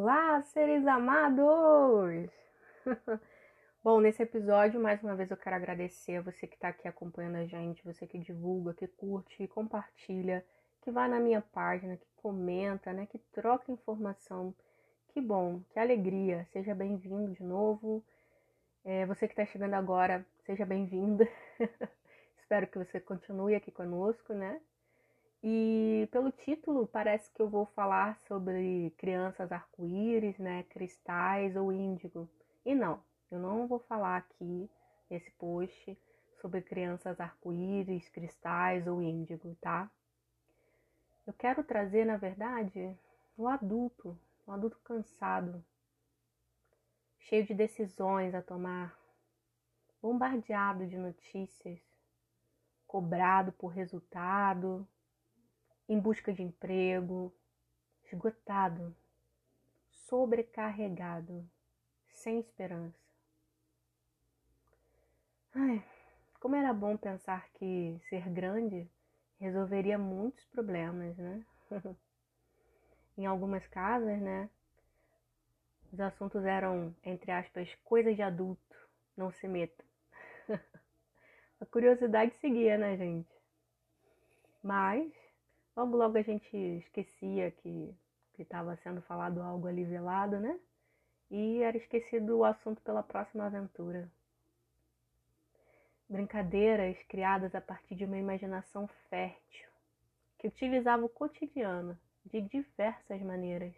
Olá, seres amados! Bom, nesse episódio, mais uma vez eu quero agradecer a você que está aqui acompanhando a gente, você que divulga, que curte, que compartilha, que vai na minha página, que comenta, né, que troca informação. Que bom, que alegria! Seja bem-vindo de novo. É, você que está chegando agora, seja bem-vinda. Espero que você continue aqui conosco, né? E pelo título, parece que eu vou falar sobre crianças arco-íris, né, cristais ou índigo. E não, eu não vou falar aqui nesse post sobre crianças arco-íris, cristais ou índigo, tá? Eu quero trazer, na verdade, o adulto, o adulto cansado, cheio de decisões a tomar, bombardeado de notícias, cobrado por resultado, em busca de emprego, esgotado, sobrecarregado, sem esperança. Ai, como era bom pensar que ser grande resolveria muitos problemas, né? em algumas casas, né? Os assuntos eram, entre aspas, coisas de adulto, não se meta. A curiosidade seguia, né, gente? Mas Logo, logo a gente esquecia que estava sendo falado algo ali velado, né? E era esquecido o assunto pela próxima aventura. Brincadeiras criadas a partir de uma imaginação fértil, que utilizava o cotidiano de diversas maneiras.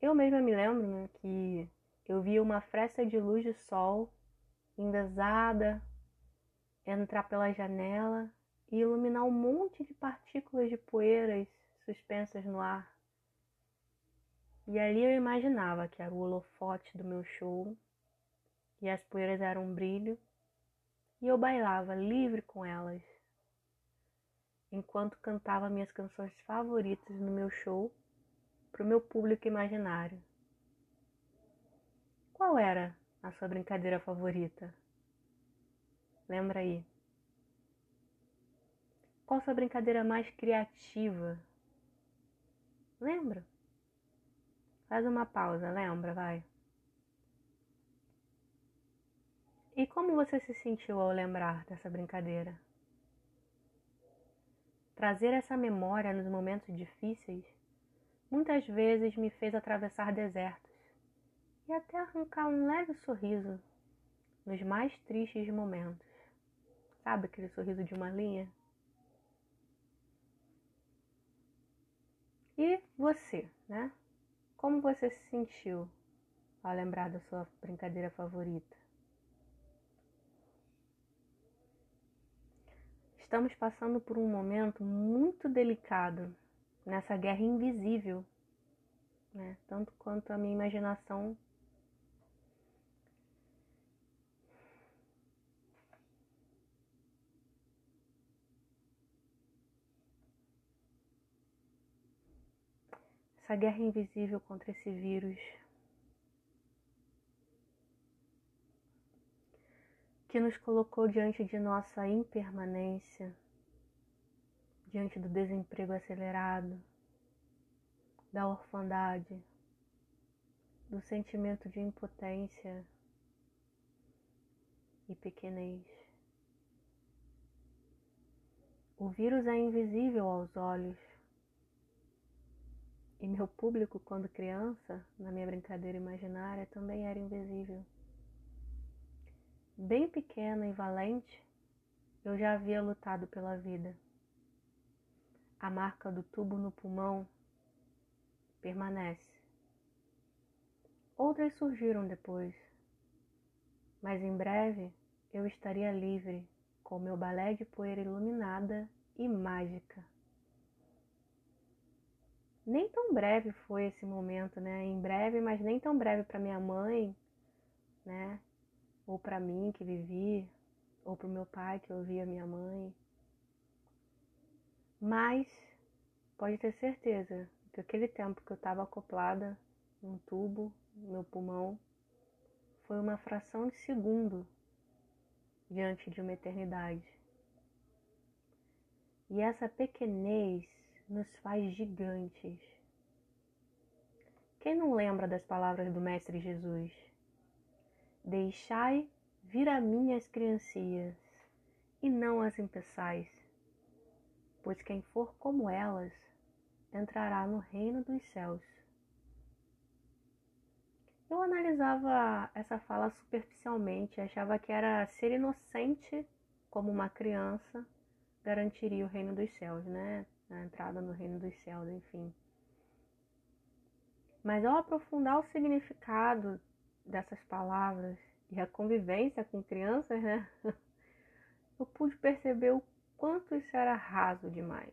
Eu mesma me lembro né, que eu via uma fresta de luz de sol envesada entrar pela janela e iluminar um monte de partículas de poeiras suspensas no ar. E ali eu imaginava que era o holofote do meu show e as poeiras eram um brilho e eu bailava livre com elas enquanto cantava minhas canções favoritas no meu show para o meu público imaginário. Qual era a sua brincadeira favorita? Lembra aí? Qual sua brincadeira mais criativa? Lembra? Faz uma pausa, lembra, vai. E como você se sentiu ao lembrar dessa brincadeira? Trazer essa memória nos momentos difíceis muitas vezes me fez atravessar desertos e até arrancar um leve sorriso nos mais tristes momentos. Sabe aquele sorriso de uma linha? E você, né? Como você se sentiu ao lembrar da sua brincadeira favorita? Estamos passando por um momento muito delicado nessa guerra invisível, né? Tanto quanto a minha imaginação essa guerra invisível contra esse vírus. Que nos colocou diante de nossa impermanência, diante do desemprego acelerado, da orfandade, do sentimento de impotência. E pequenez. O vírus é invisível aos olhos, e meu público, quando criança, na minha brincadeira imaginária, também era invisível. Bem pequena e valente, eu já havia lutado pela vida. A marca do tubo no pulmão permanece. Outras surgiram depois, mas em breve eu estaria livre com meu balé de poeira iluminada e mágica nem tão breve foi esse momento, né? Em breve, mas nem tão breve para minha mãe, né? Ou para mim que vivi, ou para o meu pai que ouvia minha mãe. Mas pode ter certeza que aquele tempo que eu estava acoplada num tubo, no meu pulmão, foi uma fração de segundo diante de uma eternidade. E essa pequenez nos faz gigantes. Quem não lembra das palavras do Mestre Jesus? Deixai vir a mim as criancinhas, e não as impeçais, pois quem for como elas entrará no reino dos céus. Eu analisava essa fala superficialmente, achava que era ser inocente como uma criança garantiria o reino dos céus, né? A entrada no reino dos céus, enfim. Mas ao aprofundar o significado dessas palavras e a convivência com crianças, né? Eu pude perceber o quanto isso era raso demais.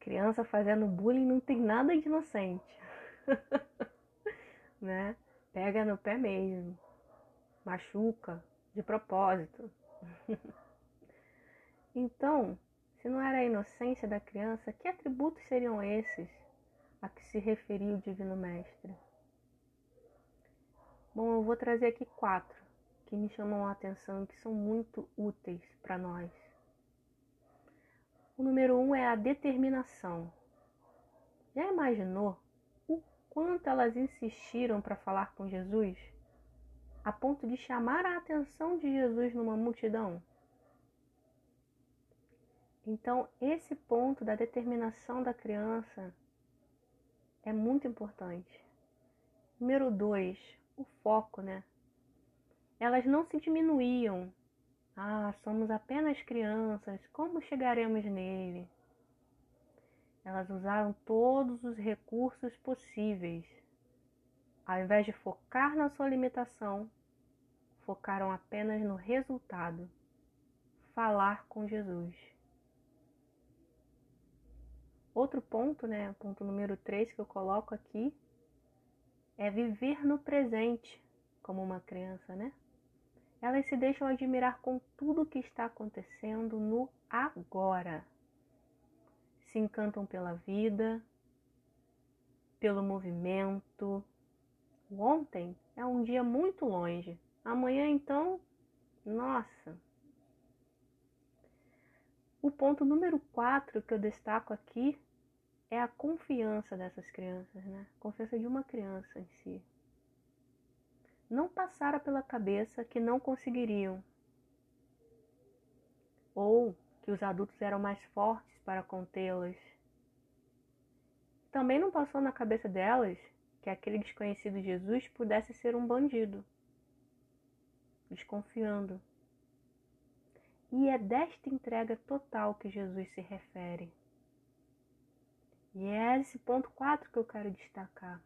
Criança fazendo bullying não tem nada de inocente. né? Pega no pé mesmo. Machuca de propósito. então, se não era a inocência da criança, que atributos seriam esses a que se referia o Divino Mestre? Bom, eu vou trazer aqui quatro que me chamam a atenção e que são muito úteis para nós. O número um é a determinação. Já imaginou o quanto elas insistiram para falar com Jesus, a ponto de chamar a atenção de Jesus numa multidão? Então, esse ponto da determinação da criança é muito importante. Número dois, o foco, né? Elas não se diminuíam. Ah, somos apenas crianças, como chegaremos nele? Elas usaram todos os recursos possíveis. Ao invés de focar na sua limitação, focaram apenas no resultado falar com Jesus. Outro ponto, né, ponto número 3 que eu coloco aqui, é viver no presente como uma criança, né? Elas se deixam admirar com tudo que está acontecendo no agora. Se encantam pela vida, pelo movimento. O ontem é um dia muito longe. Amanhã, então, nossa, o ponto número 4 que eu destaco aqui é a confiança dessas crianças, né? Confiança de uma criança em si. Não passara pela cabeça que não conseguiriam, ou que os adultos eram mais fortes para contê-las. Também não passou na cabeça delas que aquele desconhecido Jesus pudesse ser um bandido, desconfiando e é desta entrega total que Jesus se refere. E é esse ponto 4 que eu quero destacar.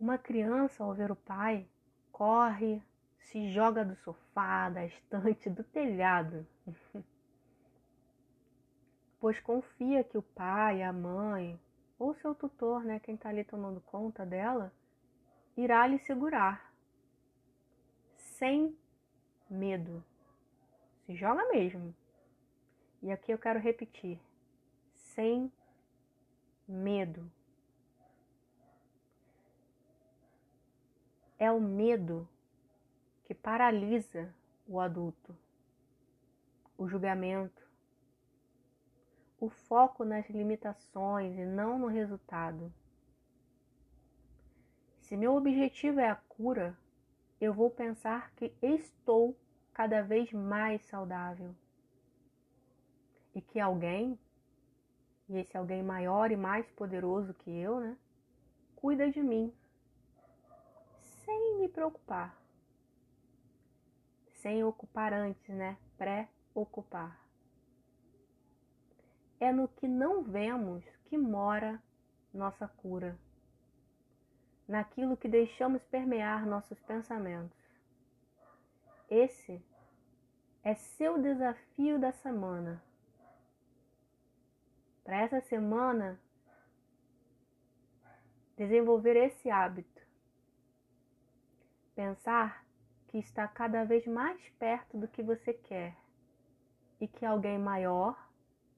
Uma criança, ao ver o pai, corre, se joga do sofá, da estante, do telhado. pois confia que o pai, a mãe, ou seu tutor, né, quem está ali tomando conta dela, irá lhe segurar, sem medo. Se joga mesmo. E aqui eu quero repetir: sem medo. É o medo que paralisa o adulto, o julgamento, o foco nas limitações e não no resultado. Se meu objetivo é a cura, eu vou pensar que estou cada vez mais saudável. E que alguém, e esse alguém maior e mais poderoso que eu, né, cuida de mim, sem me preocupar. Sem ocupar antes, né? Pré-ocupar. É no que não vemos que mora nossa cura, naquilo que deixamos permear nossos pensamentos. Esse é seu desafio da semana. Para essa semana, desenvolver esse hábito. Pensar que está cada vez mais perto do que você quer e que alguém maior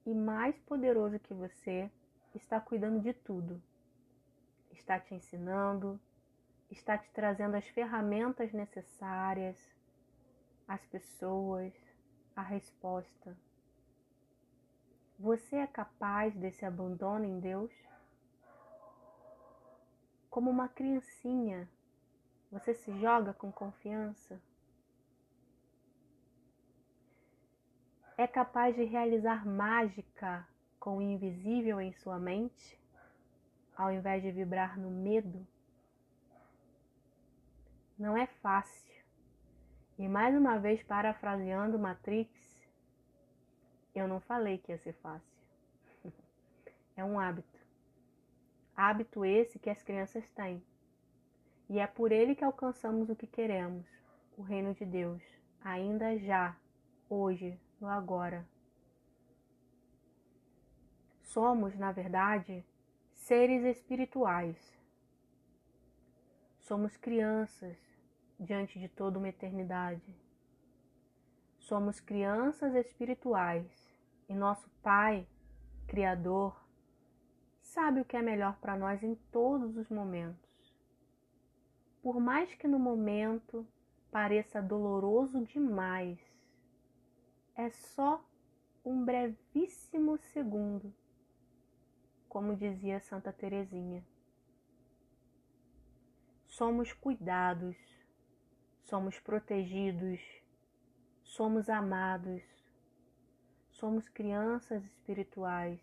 e mais poderoso que você está cuidando de tudo. Está te ensinando, está te trazendo as ferramentas necessárias as pessoas, a resposta. Você é capaz desse abandono em Deus? como uma criancinha, você se joga com confiança? É capaz de realizar mágica com o invisível em sua mente, ao invés de vibrar no medo? Não é fácil. E mais uma vez, parafraseando Matrix, eu não falei que ia ser fácil. É um hábito. Hábito esse que as crianças têm. E é por ele que alcançamos o que queremos, o reino de Deus, ainda já, hoje, no agora. Somos, na verdade, seres espirituais. Somos crianças diante de toda uma eternidade. Somos crianças espirituais e nosso Pai, Criador, sabe o que é melhor para nós em todos os momentos. Por mais que no momento pareça doloroso demais, é só um brevíssimo segundo, como dizia Santa Teresinha. Somos cuidados somos protegidos, somos amados, somos crianças espirituais.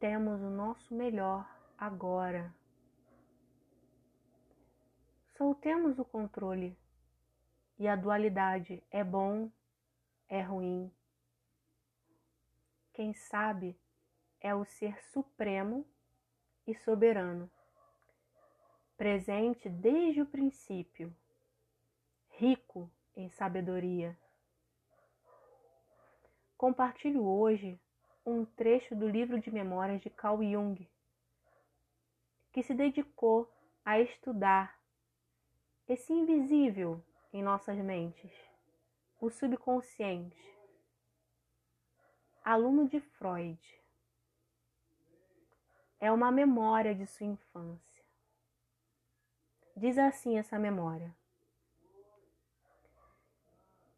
Temos o nosso melhor agora. Soltemos o controle e a dualidade é bom, é ruim. Quem sabe é o ser supremo e soberano presente desde o princípio, rico em sabedoria. Compartilho hoje um trecho do livro de memórias de Carl Jung, que se dedicou a estudar esse invisível em nossas mentes, o subconsciente. Aluno de Freud. É uma memória de sua infância. Diz assim essa memória.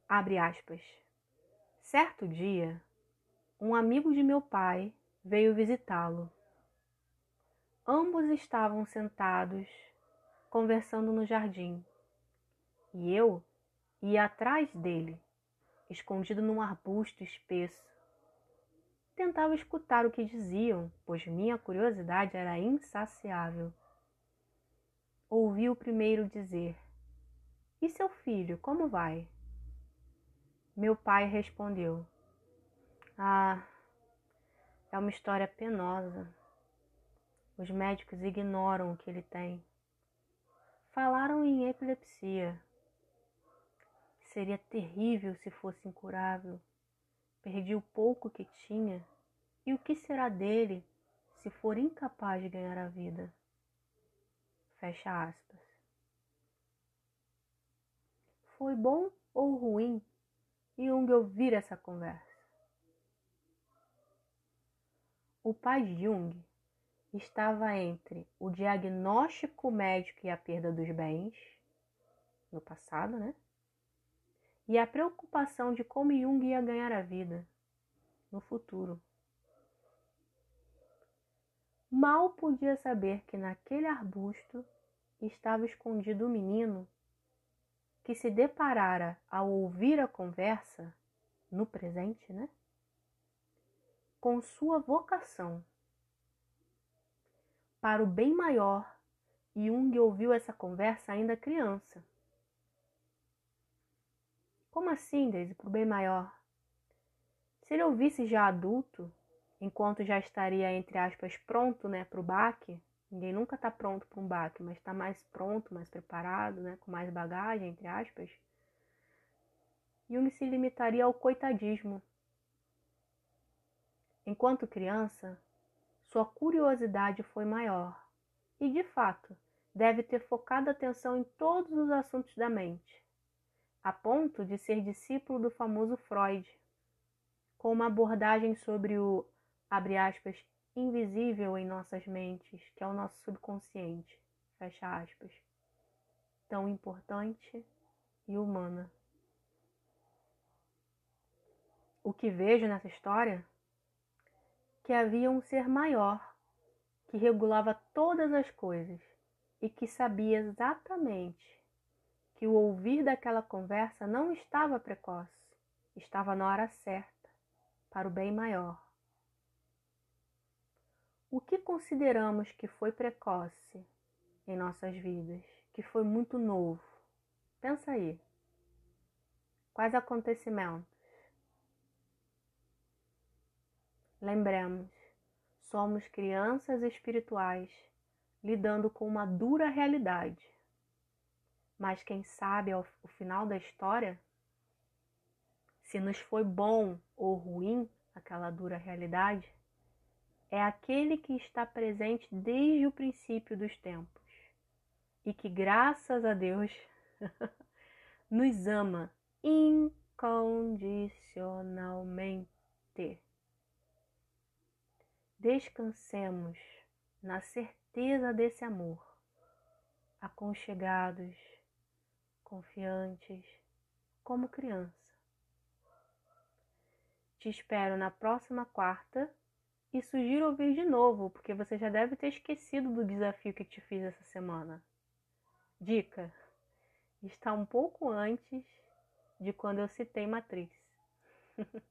Abre aspas. Certo dia, um amigo de meu pai veio visitá-lo. Ambos estavam sentados, conversando no jardim, e eu ia atrás dele, escondido num arbusto espesso. Tentava escutar o que diziam, pois minha curiosidade era insaciável ouvi o primeiro dizer: E seu filho, como vai? Meu pai respondeu: Ah, é uma história penosa. Os médicos ignoram o que ele tem. Falaram em epilepsia. Seria terrível se fosse incurável. Perdi o pouco que tinha. E o que será dele se for incapaz de ganhar a vida? Fecha aspas. Foi bom ou ruim Jung ouvir essa conversa? O pai de Jung estava entre o diagnóstico médico e a perda dos bens, no passado, né? E a preocupação de como Jung ia ganhar a vida no futuro. Mal podia saber que naquele arbusto estava escondido o menino que se deparara ao ouvir a conversa, no presente, né? Com sua vocação. Para o bem maior, Jung ouviu essa conversa ainda criança. Como assim, Daisy, para o bem maior? Se ele ouvisse já adulto, enquanto já estaria, entre aspas, pronto né, para o baque, Ninguém nunca está pronto para um baque, mas está mais pronto, mais preparado, né, com mais bagagem, entre aspas. Jung se limitaria ao coitadismo. Enquanto criança, sua curiosidade foi maior e, de fato, deve ter focado atenção em todos os assuntos da mente, a ponto de ser discípulo do famoso Freud, com uma abordagem sobre o, aspas, invisível em nossas mentes, que é o nosso subconsciente, fecha aspas, tão importante e humana. O que vejo nessa história? Que havia um ser maior, que regulava todas as coisas e que sabia exatamente que o ouvir daquela conversa não estava precoce, estava na hora certa, para o bem maior. O que consideramos que foi precoce em nossas vidas, que foi muito novo? Pensa aí. Quais acontecimentos? Lembremos, somos crianças espirituais lidando com uma dura realidade. Mas quem sabe ao final da história, se nos foi bom ou ruim aquela dura realidade, é aquele que está presente desde o princípio dos tempos e que, graças a Deus, nos ama incondicionalmente. Descansemos na certeza desse amor, aconchegados, confiantes, como criança. Te espero na próxima quarta e sugiro ouvir de novo, porque você já deve ter esquecido do desafio que te fiz essa semana. Dica: está um pouco antes de quando eu citei Matriz.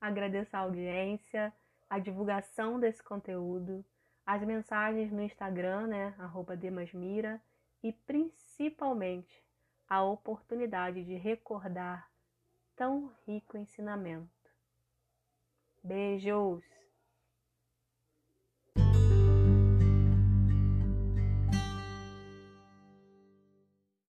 Agradeço a audiência, a divulgação desse conteúdo, as mensagens no Instagram, né, Demasmira, e principalmente a oportunidade de recordar tão rico ensinamento. Beijos!